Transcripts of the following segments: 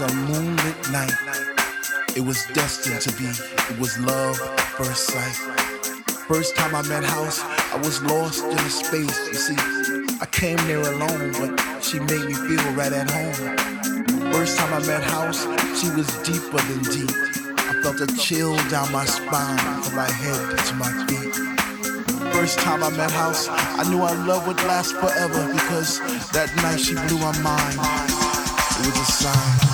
was a moonlit night. It was destined to be. It was love at first sight. First time I met House, I was lost in a space. You see, I came there alone, but she made me feel right at home. First time I met House, she was deeper than deep. I felt a chill down my spine from my head to my feet. First time I met House, I knew our love would last forever because that night she blew my mind. It was a sign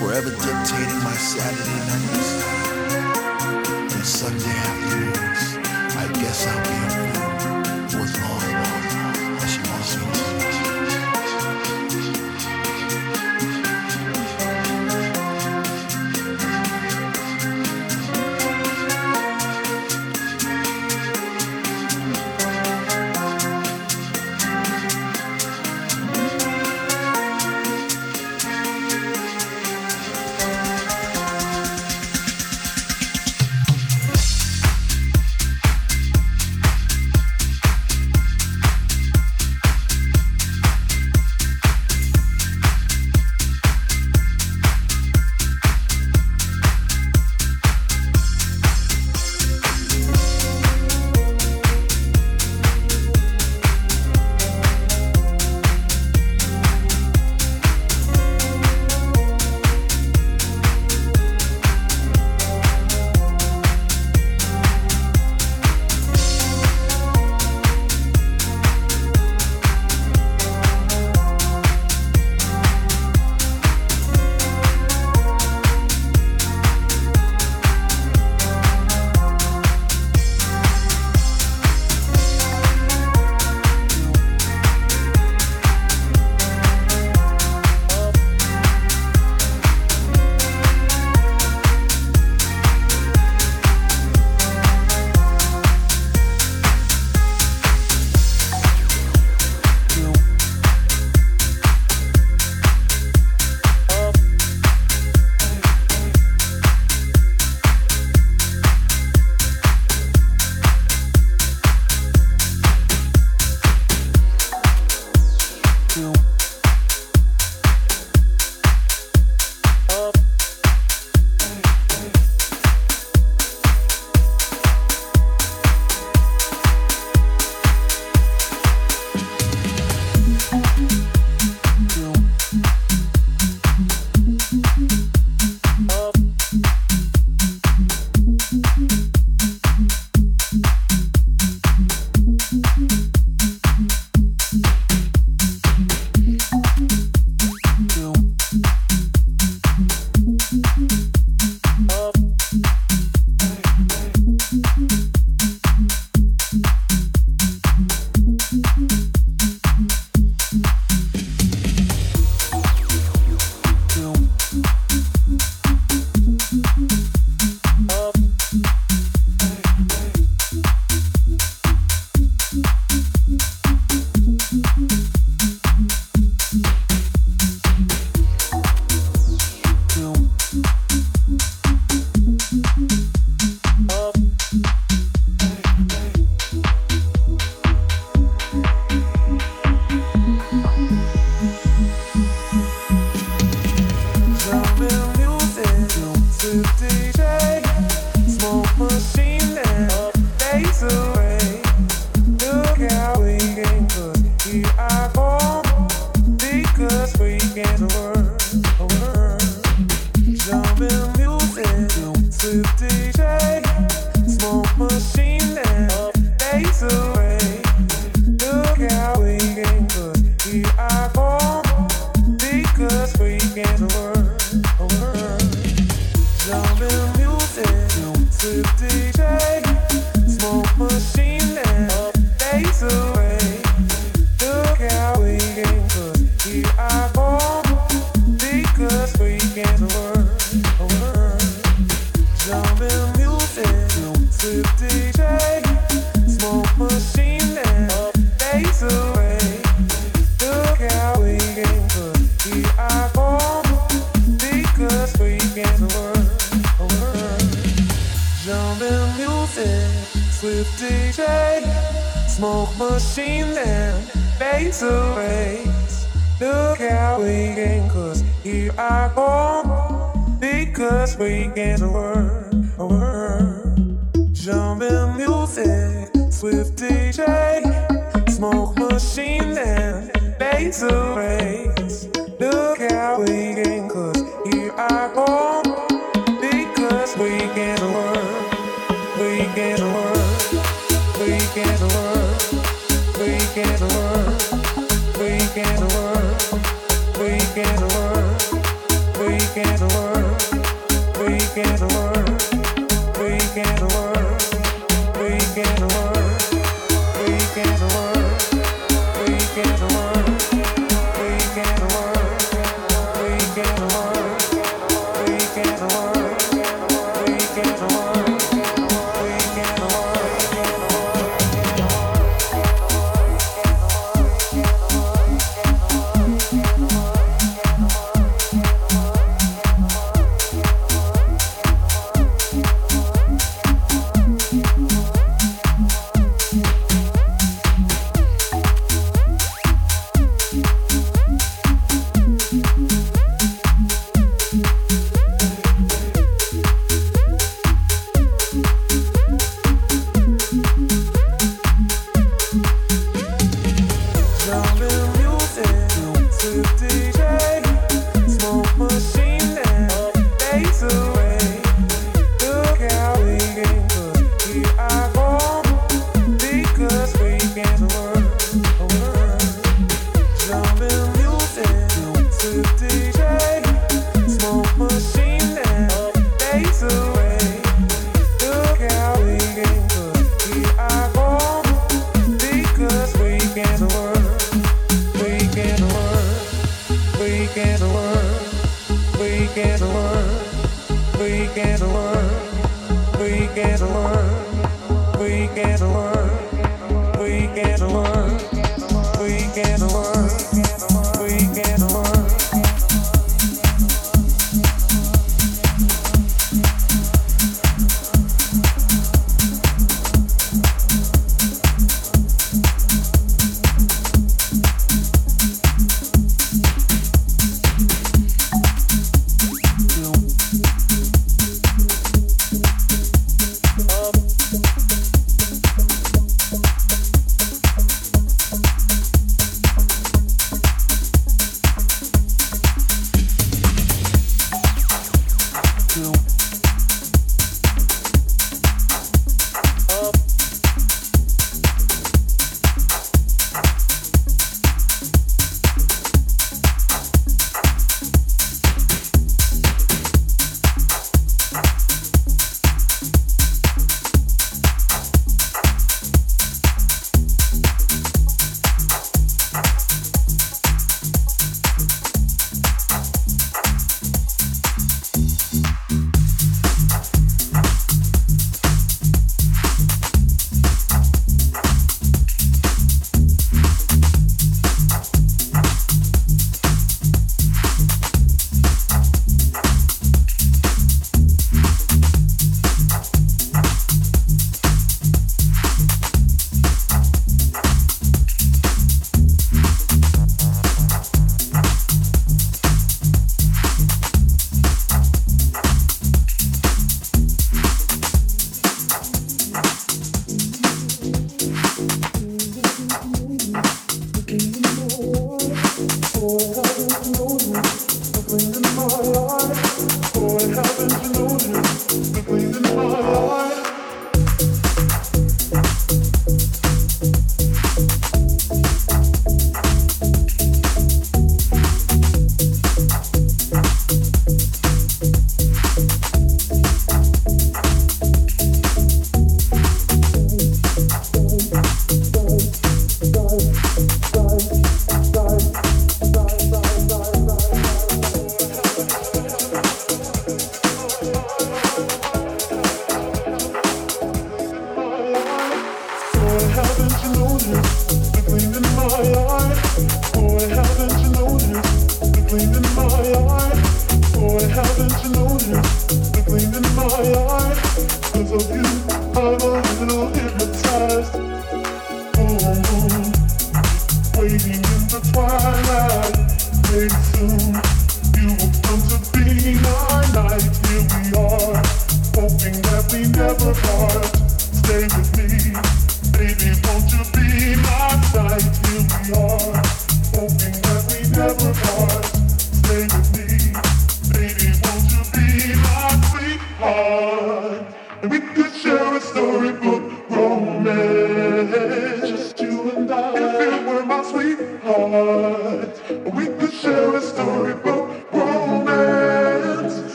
forever dictating my Saturday nights with DJ.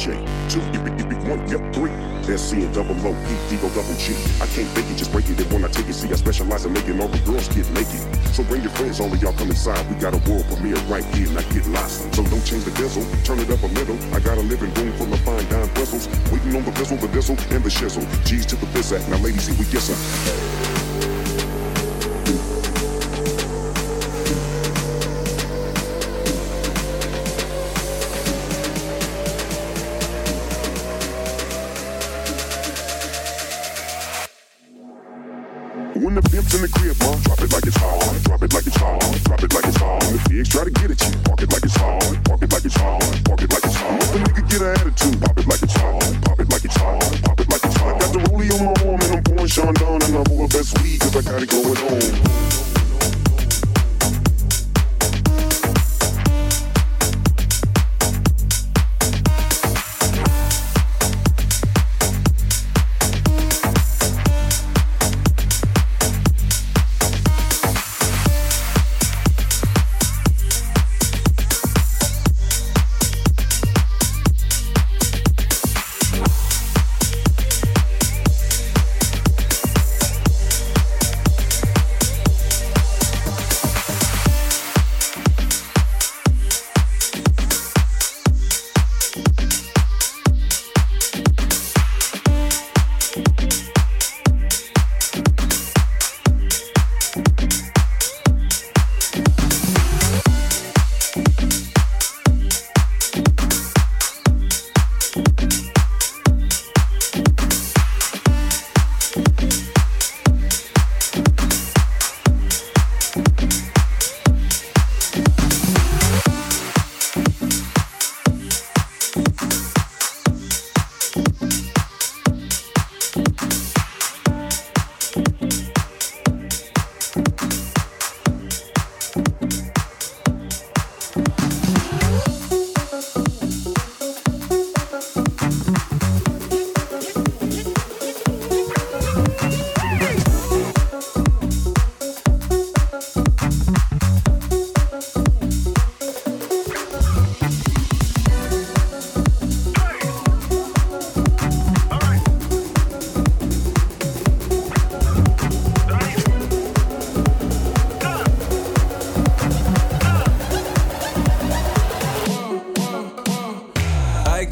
J. Two, you be, you be one, yep, three. S C and double O, E D O double G. I can't fake it, just break it. And when I take it, see, I specialize in making all the girls get naked. So bring your friends, all of y'all come inside. We got a world premiere right here, and I get lost. So don't change the diesel, turn it up a little. I got a living room full of fine dime bristles. Waiting on the vessel, the diesel, and the shizzle. G's to the bizzat. Now, ladies, see, we get some.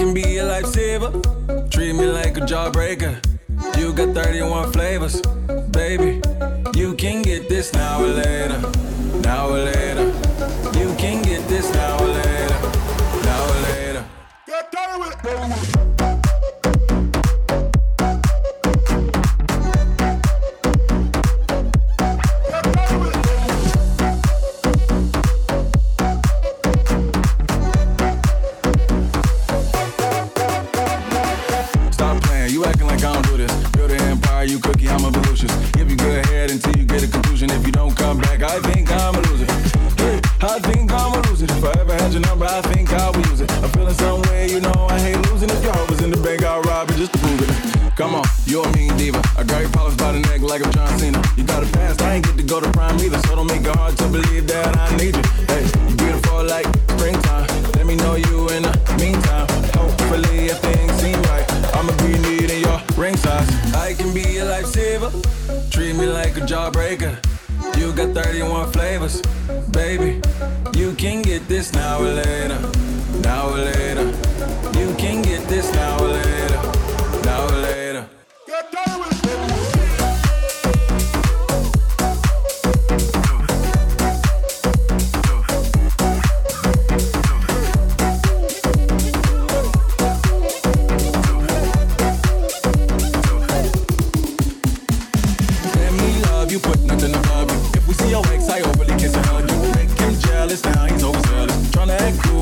can be a lifesaver. Treat me like a jawbreaker. You got 31 flavors, baby. You can get this now or later. Now or later.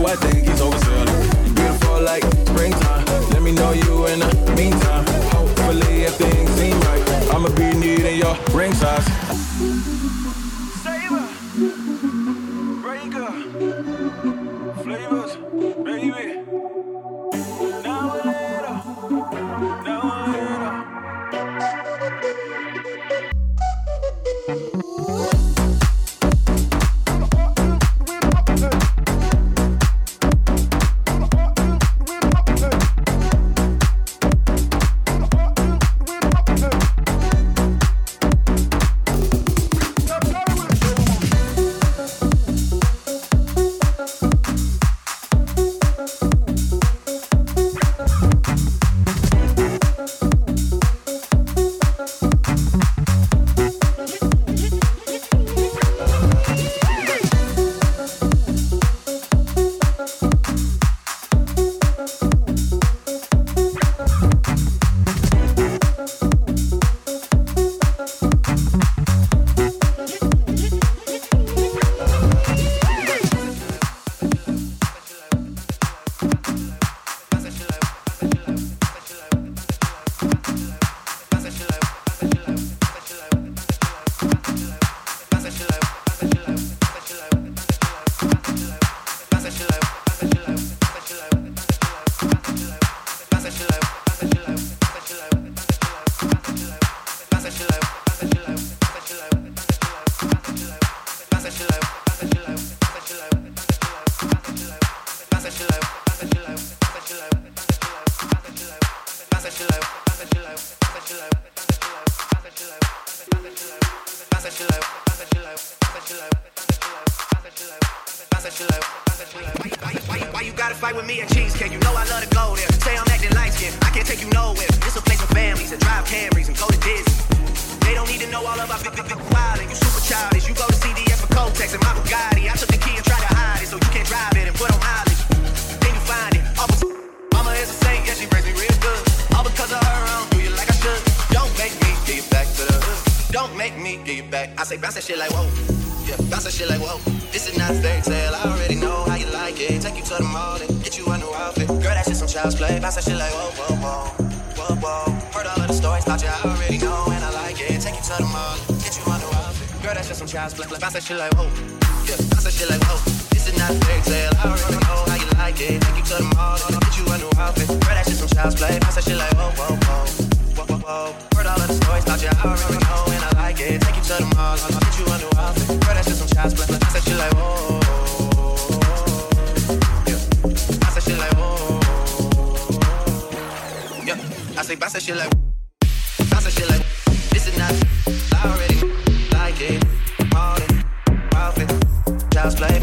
I think with me at Cheesecake. You know I love to go there. Say I'm acting light skin. I can't take you nowhere. This a place for families that drive Camrys and go to Disney. They don't need to know all about Big Big Wildin'. You super childish. You go to CVS for Kotex and my Bugatti. I took the key and tried to hide it so you can't drive it and put on mileage. Then you find it. All because Mama is a saint. Yeah, she raised me real good. All because of her, I don't do you like I should. Don't make me get you back to the hood. Don't make me get you back. I say bounce that shit like whoa. Yeah, bounce that shit like whoa. This is not fair tale. I child's play. Bounce that shit like whoa, whoa, whoa, whoa, whoa. Heard all of the stories, about you I already know, and I like it. Take you to the mall, get you on the outfit. Girl, that's just some child's play. Bounce that shit like whoa, yeah. Bounce that shit like whoa. This is not a. I already know how you like it. Take you to the mall, get you a new outfit. Girl, that's just some child's play. Bounce that shit like whoa, whoa, whoa. Whoa, whoa. Heard all of the stories, about you I already know, and I like it. Take you to the mall, I'll get you a new outfit. Girl, that's just some child's play. Bounce that shit like whoa. me bounce that shit like, bounce that shit like, this is not, I already like it, all it, wild child's play,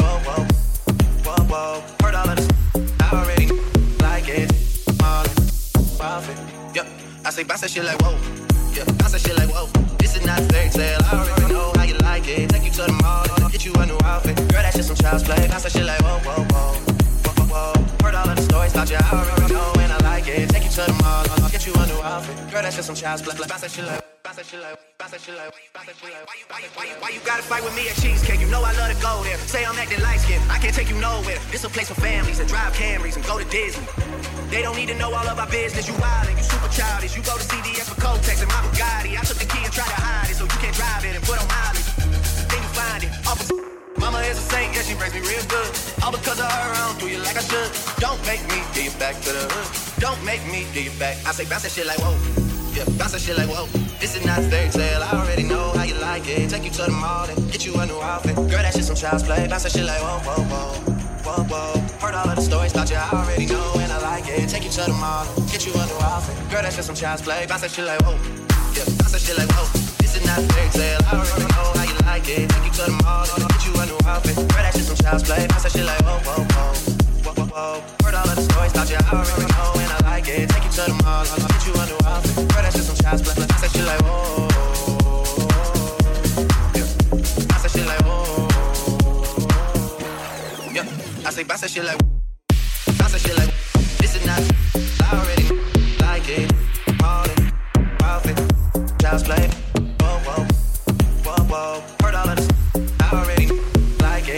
whoa, whoa, whoa, whoa, heard all of this, I already like it, all it, wild it, I say bounce that shit like, whoa, yeah, bounce that shit like, whoa, this is not fairy tale, I already know how you like it, take you to the mall, get you a new outfit, girl, that shit some child's play, bounce that shit like, whoa, whoa, whoa, whoa, whoa, heard all of the stories about you, I already know. Girl, that's just some child's play. Bounce that shit like, bounce that shit like, bounce that shit like, bounce that shit like. Why you, why you, why you, why you gotta fight with me at cheesecake? You know I love to go there. Say I'm acting light skin. I can't take you nowhere. This a place for families and drive Camrys and go to Disney. They don't need to know all of our business. You wildin', you super childish. You go to CVS for Kotex and my Bugatti. I took the key and tried to hide it so you can't drive it and put on mileage. Then you find it. Opposite. Mama is a saint, yeah, she raised me real good. All because of her, I don't do you like I should. Don't make me get you back to the hood. Don't make me get you back. I say bounce that shit like whoa. Yeah, bounce that shit like whoa. This is not fairy tale, I already know how you like it. Take you to the mall and get you a new outfit. Girl, that shit some child's play. Bounce that shit like whoa, whoa, whoa. Whoa, whoa. Heard all of the stories about you, I already know and I like it. Take you to the mall, get you a new outfit. Girl, that's just some child's play. Bounce that shit like whoa. Yeah, bounce that shit like whoa fairy tale. I already know how you like it. Take you to the mall and get you a new outfit. That shit some child's play. Shit like. Heard all of the stories about you. I already know and I like it. Take you to the mall and get you a new outfit. That shit some child's play. Shit like. Yeah. Shit like. Yeah. I say shit like. Shit like. This. I already like it. Outfit. Child's play whoa. Heard all of this, I already like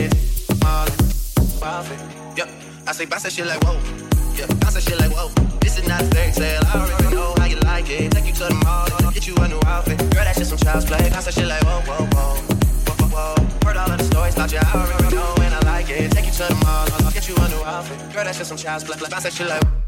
I already know how you like it. Take you to the mall, get you a new outfit. Girl, That's just some child's play. Bounce that shit like whoa, whoa, whoa. Whoa, whoa. Heard all of the stories about you. I already know and I like it. Take you to the mall, get you a new outfit. Girl, that shit some child's play. Bounce that shit like.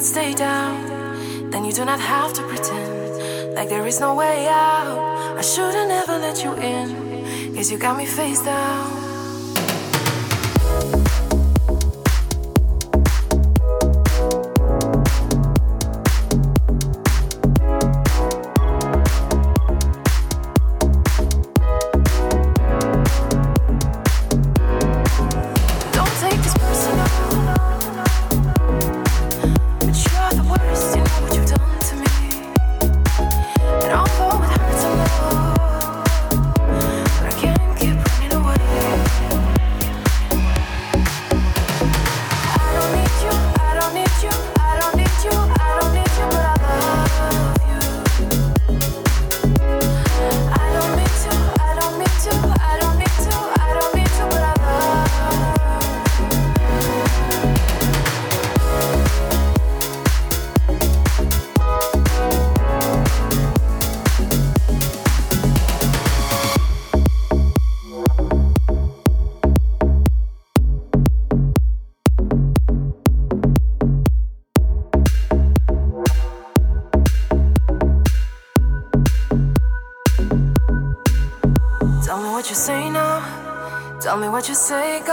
Cannot stay down, then you do not have to pretend like there is no way out. I should've never let you in, cause you got me face down.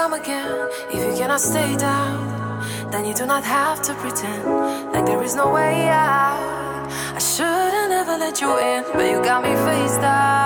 Come again. If you cannot stay down, then you do not have to pretend like there is no way out. I should've never let you in, but you got me face down.